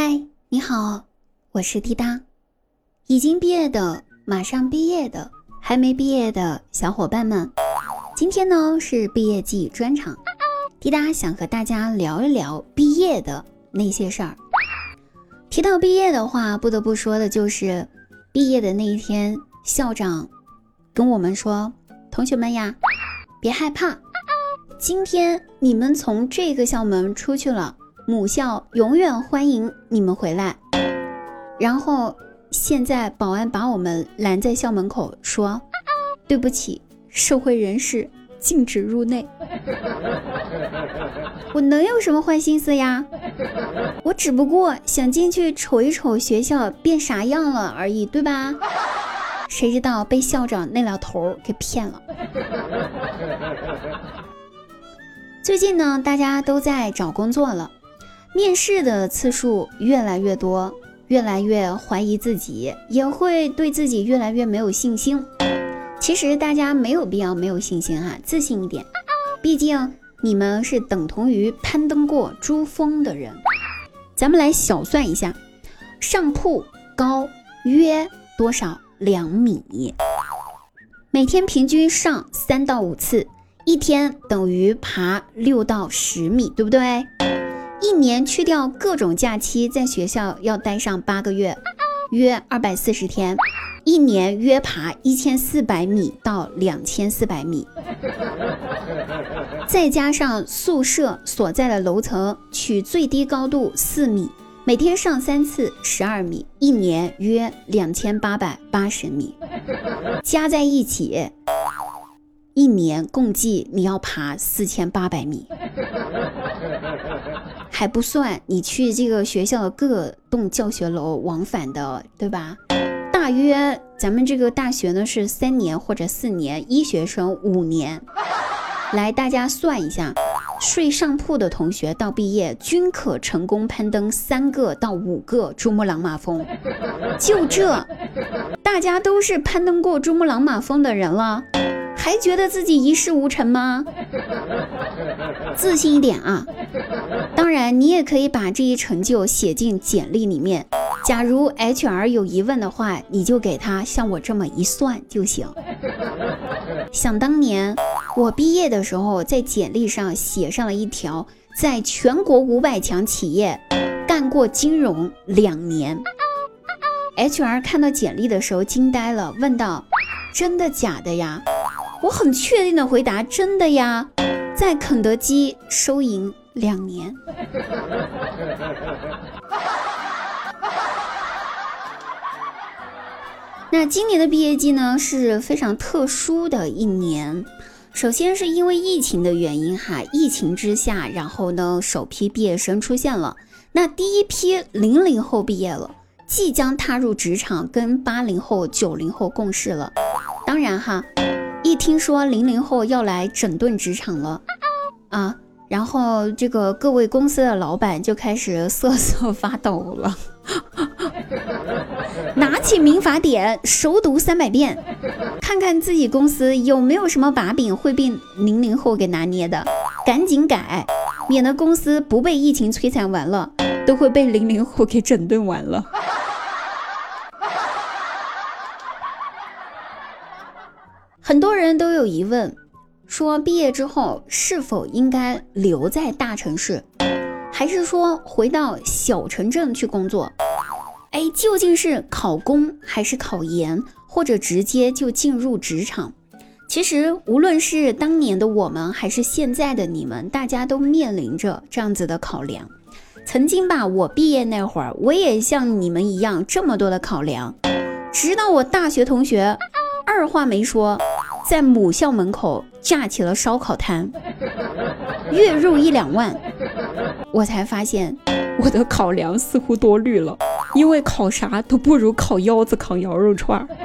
嗨，你好，我是滴答。已经毕业的，马上毕业的，还没毕业的小伙伴们，今天呢是毕业季专场，滴答想和大家聊一聊毕业的那些事儿。提到毕业的话，不得不说的就是毕业的那一天，校长跟我们说：“同学们呀，别害怕，今天你们从这个校门出去了。”母校永远欢迎你们回来。然后现在保安把我们拦在校门口，说：“对不起，社会人士禁止入内。”我能有什么坏心思呀？我只不过想进去瞅一瞅学校变啥样了而已，对吧？谁知道被校长那老头给骗了。最近呢，大家都在找工作了。面试的次数越来越多，越来越怀疑自己，也会对自己越来越没有信心。其实大家没有必要没有信心哈，自信一点。毕竟你们是等同于攀登过珠峰的人。咱们来小算一下，上铺高约多少两米？每天平均上三到五次，一天等于爬六到十米，对不对？一年去掉各种假期，在学校要待上八个月，约二百四十天，一年约爬一千四百米到两千四百米，再加上宿舍所在的楼层取最低高度四米，每天上三次十二米，一年约两千八百八十米，加在一起，一年共计你要爬四千八百米。还不算你去这个学校的各栋教学楼往返的，对吧？大约咱们这个大学呢是三年或者四年，医学生五年。来，大家算一下，睡上铺的同学到毕业均可成功攀登三个到五个珠穆朗玛峰。就这，大家都是攀登过珠穆朗玛峰的人了。还觉得自己一事无成吗？自信一点啊！当然，你也可以把这一成就写进简历里面。假如 HR 有疑问的话，你就给他像我这么一算就行。想当年我毕业的时候，在简历上写上了一条，在全国五百强企业干过金融两年。HR 看到简历的时候惊呆了，问道：“真的假的呀？”我很确定的回答：“真的呀，在肯德基收银两年。”那今年的毕业季呢是非常特殊的一年，首先是因为疫情的原因哈，疫情之下，然后呢首批毕业生出现了，那第一批零零后毕业了，即将踏入职场，跟八零后、九零后共事了，当然哈。一听说零零后要来整顿职场了啊，然后这个各位公司的老板就开始瑟瑟发抖了，拿起民法典熟读三百遍，看看自己公司有没有什么把柄会被零零后给拿捏的，赶紧改，免得公司不被疫情摧残完了，都会被零零后给整顿完了。很多人都有疑问，说毕业之后是否应该留在大城市，还是说回到小城镇去工作？哎，究竟是考公还是考研，或者直接就进入职场？其实，无论是当年的我们，还是现在的你们，大家都面临着这样子的考量。曾经吧，我毕业那会儿，我也像你们一样这么多的考量，直到我大学同学二话没说。在母校门口架起了烧烤摊，月入一两万，我才发现我的考量似乎多虑了，因为考啥都不如烤腰子、烤羊肉串。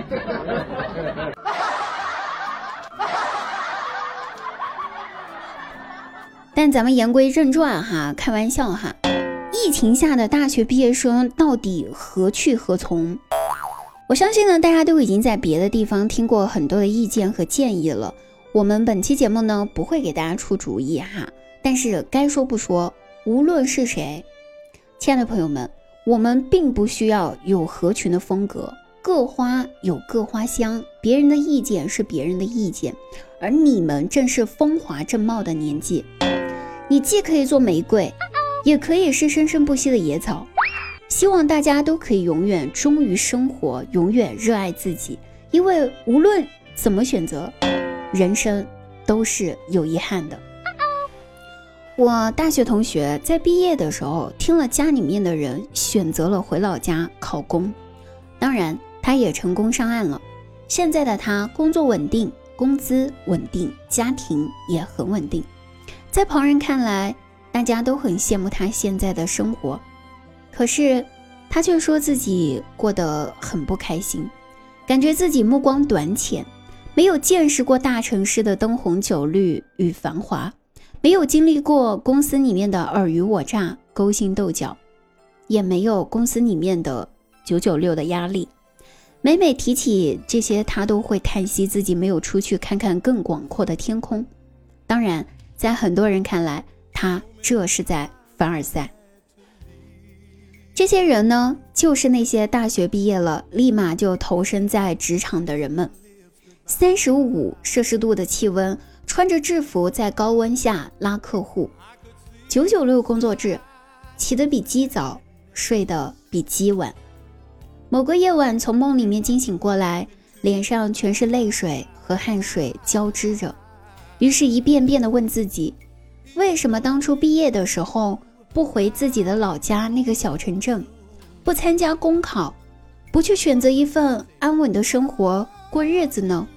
但咱们言归正传哈，开玩笑哈，疫情下的大学毕业生到底何去何从？我相信呢，大家都已经在别的地方听过很多的意见和建议了。我们本期节目呢，不会给大家出主意哈。但是该说不说，无论是谁，亲爱的朋友们，我们并不需要有合群的风格，各花有各花香，别人的意见是别人的意见，而你们正是风华正茂的年纪，你既可以做玫瑰，也可以是生生不息的野草。希望大家都可以永远忠于生活，永远热爱自己，因为无论怎么选择，人生都是有遗憾的。我大学同学在毕业的时候，听了家里面的人选择了回老家考公，当然他也成功上岸了。现在的他工作稳定，工资稳定，家庭也很稳定。在旁人看来，大家都很羡慕他现在的生活，可是他却说自己过得很不开心，感觉自己目光短浅，没有见识过大城市的灯红酒绿与繁华。没有经历过公司里面的尔虞我诈、勾心斗角，也没有公司里面的九九六的压力。每每提起这些，他都会叹息自己没有出去看看更广阔的天空。当然，在很多人看来，他这是在凡尔赛。这些人呢，就是那些大学毕业了立马就投身在职场的人们。三十五摄氏度的气温。穿着制服在高温下拉客户，九九六工作制，起得比鸡早，睡得比鸡晚。某个夜晚从梦里面惊醒过来，脸上全是泪水和汗水交织着，于是一遍遍地问自己：为什么当初毕业的时候不回自己的老家那个小城镇，不参加公考，不去选择一份安稳的生活过日子呢？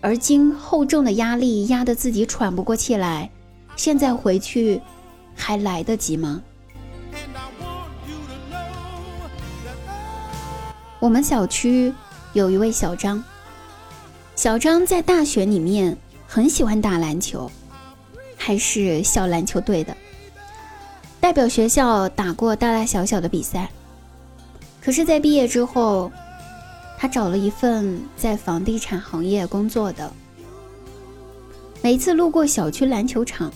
而今厚重的压力压得自己喘不过气来，现在回去还来得及吗？我们小区有一位小张，小张在大学里面很喜欢打篮球，还是校篮球队的，代表学校打过大大小小的比赛。可是，在毕业之后。他找了一份在房地产行业工作的。每次路过小区篮球场，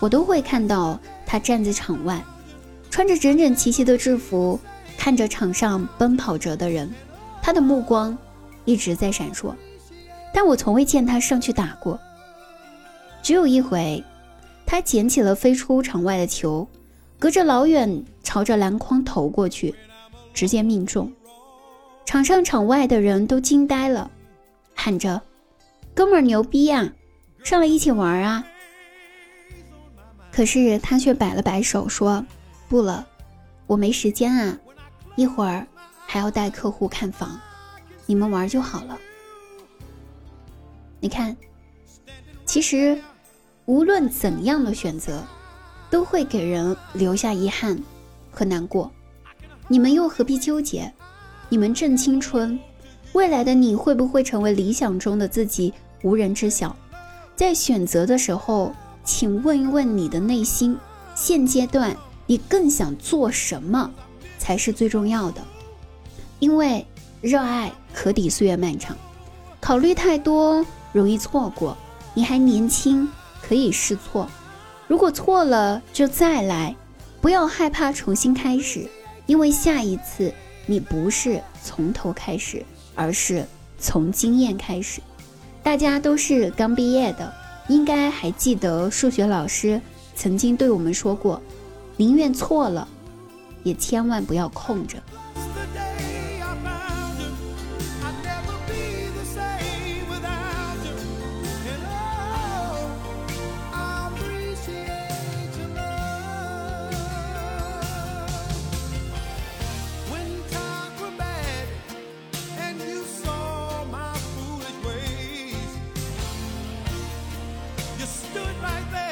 我都会看到他站在场外，穿着整整齐齐的制服，看着场上奔跑着的人，他的目光一直在闪烁。但我从未见他上去打过。只有一回，他捡起了飞出场外的球，隔着老远朝着篮筐投过去，直接命中。场上场外的人都惊呆了，喊着：“哥们儿牛逼呀，上来一起玩啊！”可是他却摆了摆手说：“不了，我没时间啊，一会儿还要带客户看房，你们玩就好了。”你看，其实无论怎样的选择，都会给人留下遗憾和难过，你们又何必纠结？你们正青春，未来的你会不会成为理想中的自己，无人知晓。在选择的时候，请问一问你的内心，现阶段你更想做什么才是最重要的？因为热爱可抵岁月漫长，考虑太多容易错过。你还年轻，可以试错，如果错了就再来，不要害怕重新开始，因为下一次。你不是从头开始，而是从经验开始。大家都是刚毕业的，应该还记得数学老师曾经对我们说过：宁愿错了，也千万不要空着。stood right there.